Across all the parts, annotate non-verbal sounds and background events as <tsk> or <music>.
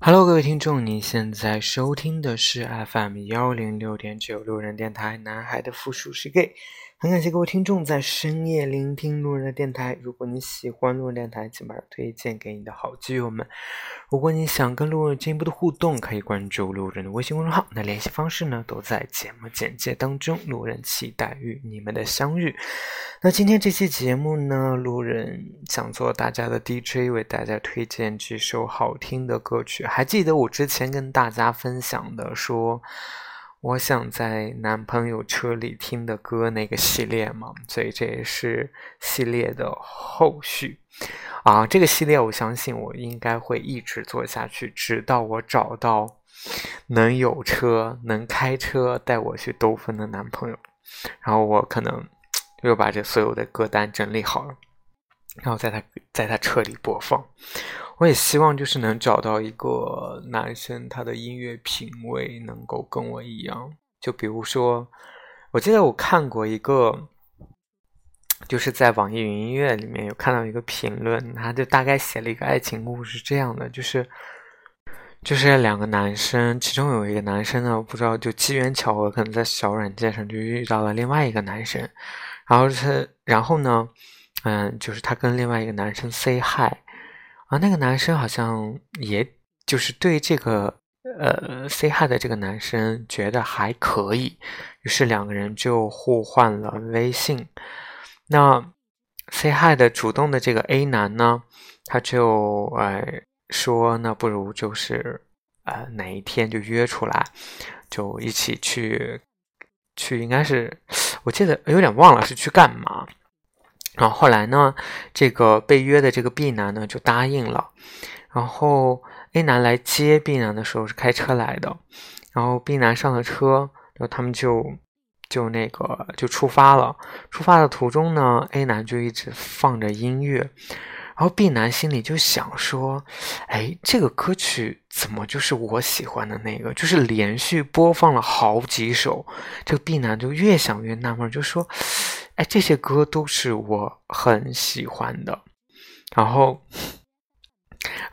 Hello，各位听众，你现在收听的是 FM 幺零六点九路人电台，男孩的复数是 gay。很感谢各位听众在深夜聆听路人的电台。如果你喜欢路人电台，请把它推荐给你的好基友们。如果你想跟路人进一步的互动，可以关注路人的微信公众号。那联系方式呢，都在节目简介当中。路人期待与你们的相遇。那今天这期节目呢，路人想做大家的 DJ，为大家推荐几首好听的歌曲。还记得我之前跟大家分享的说。我想在男朋友车里听的歌那个系列嘛，所以这也是系列的后续啊。这个系列我相信我应该会一直做下去，直到我找到能有车、能开车带我去兜风的男朋友。然后我可能 <tsk> 又把这所有的歌单整理好了，然后在他在他车里播放。我也希望就是能找到一个男生，他的音乐品味能够跟我一样。就比如说，我记得我看过一个，就是在网易云音乐里面有看到一个评论，他就大概写了一个爱情故事，这样的就是，就是两个男生，其中有一个男生呢，我不知道就机缘巧合，可能在小软件上就遇到了另外一个男生，然后是，然后呢，嗯，就是他跟另外一个男生 say hi。啊，那个男生好像也就是对这个呃 say hi 的这个男生觉得还可以，于是两个人就互换了微信。那 say hi 的主动的这个 A 男呢，他就呃说，那不如就是呃哪一天就约出来，就一起去去，应该是我记得有点忘了是去干嘛。然后后来呢，这个被约的这个 B 男呢就答应了。然后 A 男来接 B 男的时候是开车来的。然后 B 男上了车，然后他们就就那个就出发了。出发的途中呢，A 男就一直放着音乐。然后 B 男心里就想说：“哎，这个歌曲怎么就是我喜欢的那个？就是连续播放了好几首。”这个 B 男就越想越纳闷，就说。哎，这些歌都是我很喜欢的。然后，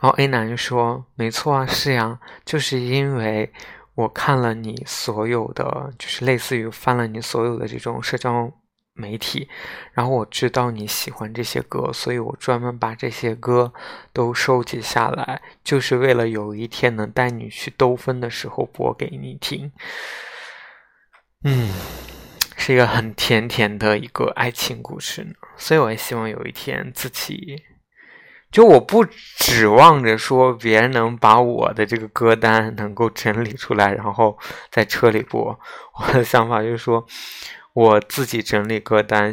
然后 A 男就说：“没错啊，是呀，就是因为我看了你所有的，就是类似于翻了你所有的这种社交媒体，然后我知道你喜欢这些歌，所以我专门把这些歌都收集下来，就是为了有一天能带你去兜风的时候播给你听。”嗯。是一个很甜甜的一个爱情故事呢，所以我也希望有一天自己，就我不指望着说别人能把我的这个歌单能够整理出来，然后在车里播。我的想法就是说，我自己整理歌单，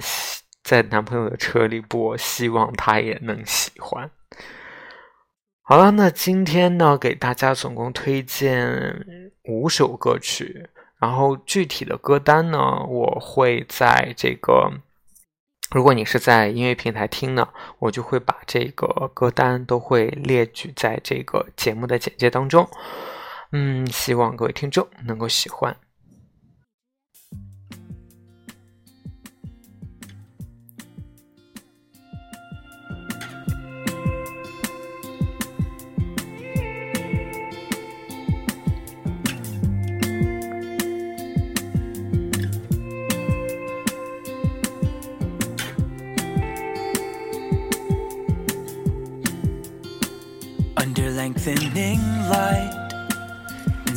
在男朋友的车里播，希望他也能喜欢。好了，那今天呢，给大家总共推荐五首歌曲。然后具体的歌单呢，我会在这个，如果你是在音乐平台听呢，我就会把这个歌单都会列举在这个节目的简介当中。嗯，希望各位听众能够喜欢。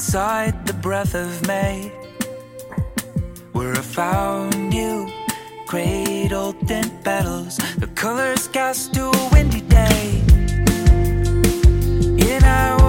Inside the breath of May. Where I found you, cradled in petals, the colors cast to a windy day. And I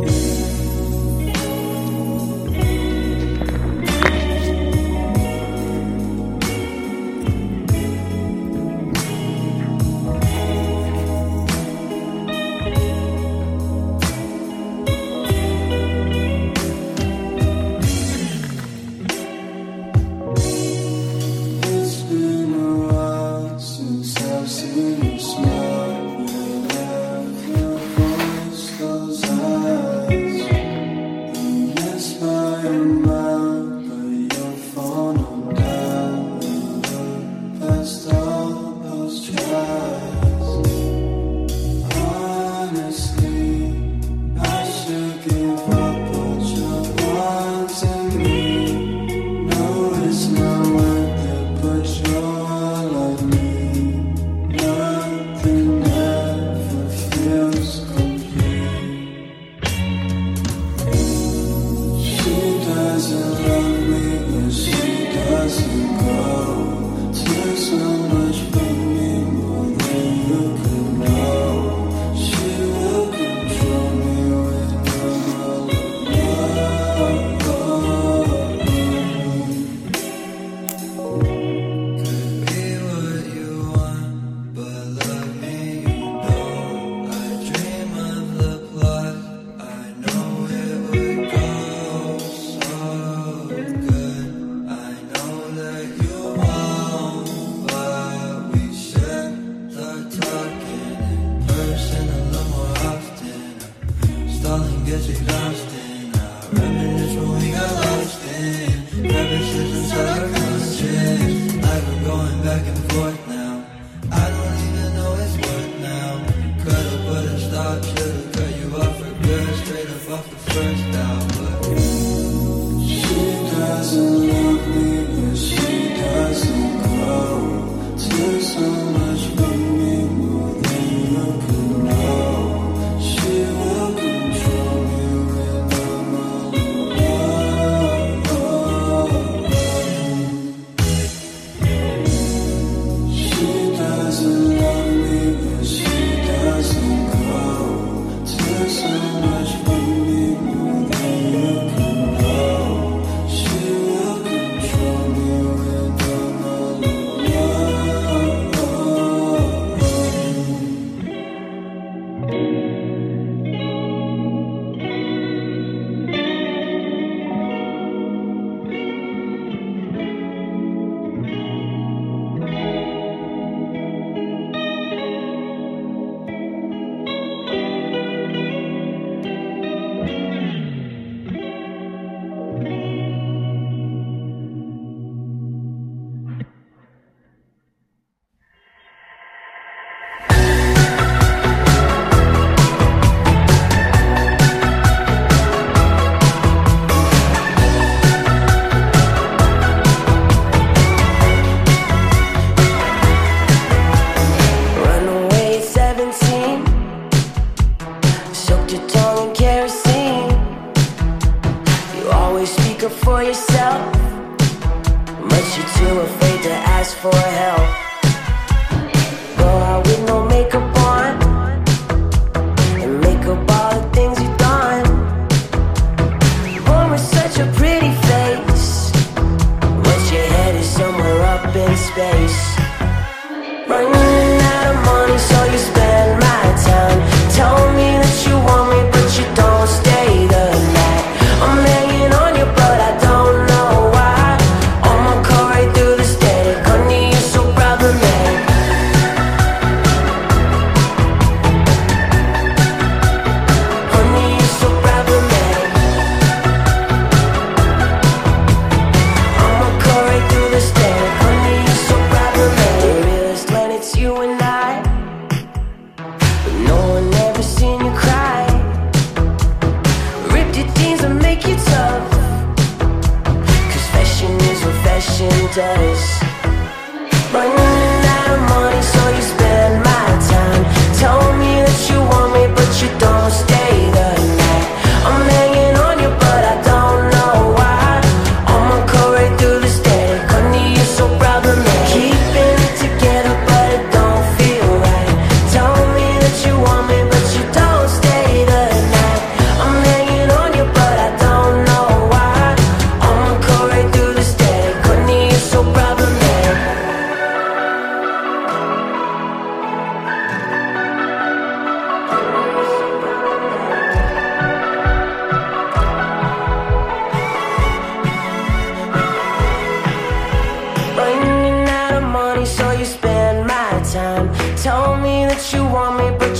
Yeah. paradise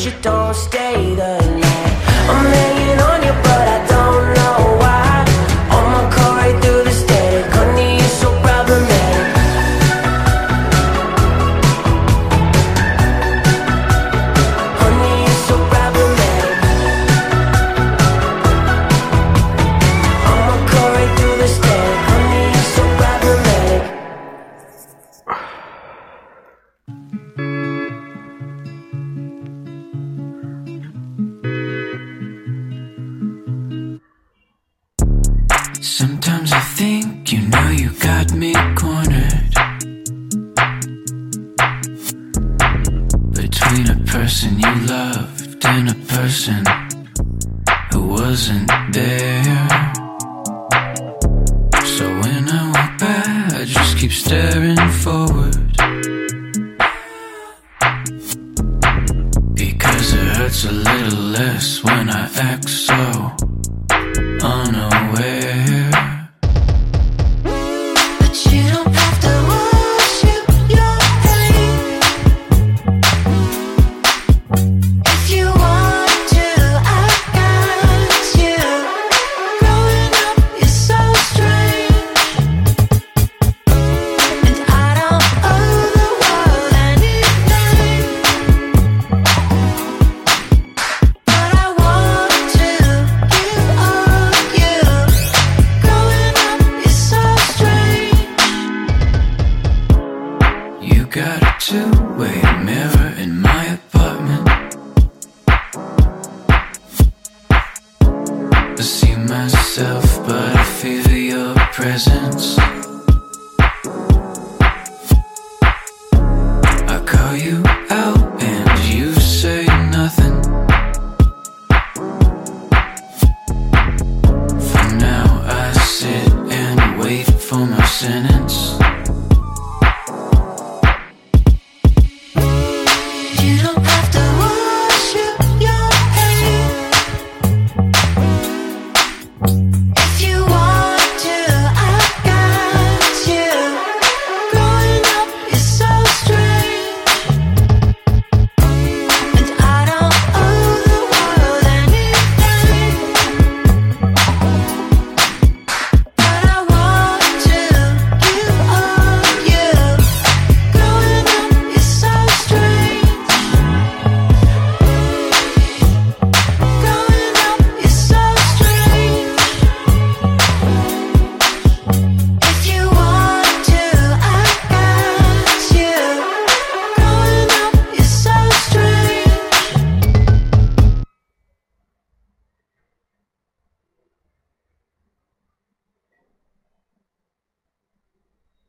You don't stay. know you got me cornered. see myself, but I feel your presence.